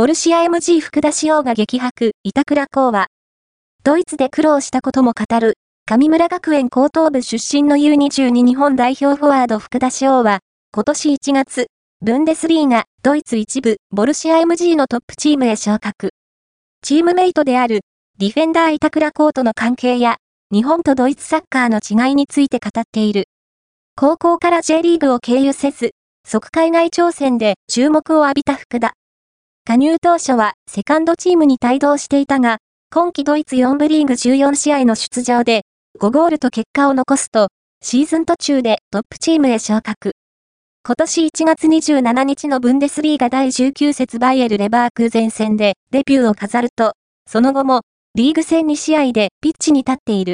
ボルシア MG 福田潮が激白、板倉光は、ドイツで苦労したことも語る、上村学園高等部出身の U22 日本代表フォワード福田翔は、今年1月、ブンデスリーガ、ドイツ一部、ボルシア MG のトップチームへ昇格。チームメイトである、ディフェンダー板倉コートの関係や、日本とドイツサッカーの違いについて語っている。高校から J リーグを経由せず、即海外挑戦で注目を浴びた福田。加入当初はセカンドチームに帯同していたが、今季ドイツ4部リーグ14試合の出場で5ゴールと結果を残すと、シーズン途中でトップチームへ昇格。今年1月27日のブンデスリーガ第19節バイエルレバークーゼン戦でデビューを飾ると、その後もリーグ戦2試合でピッチに立っている。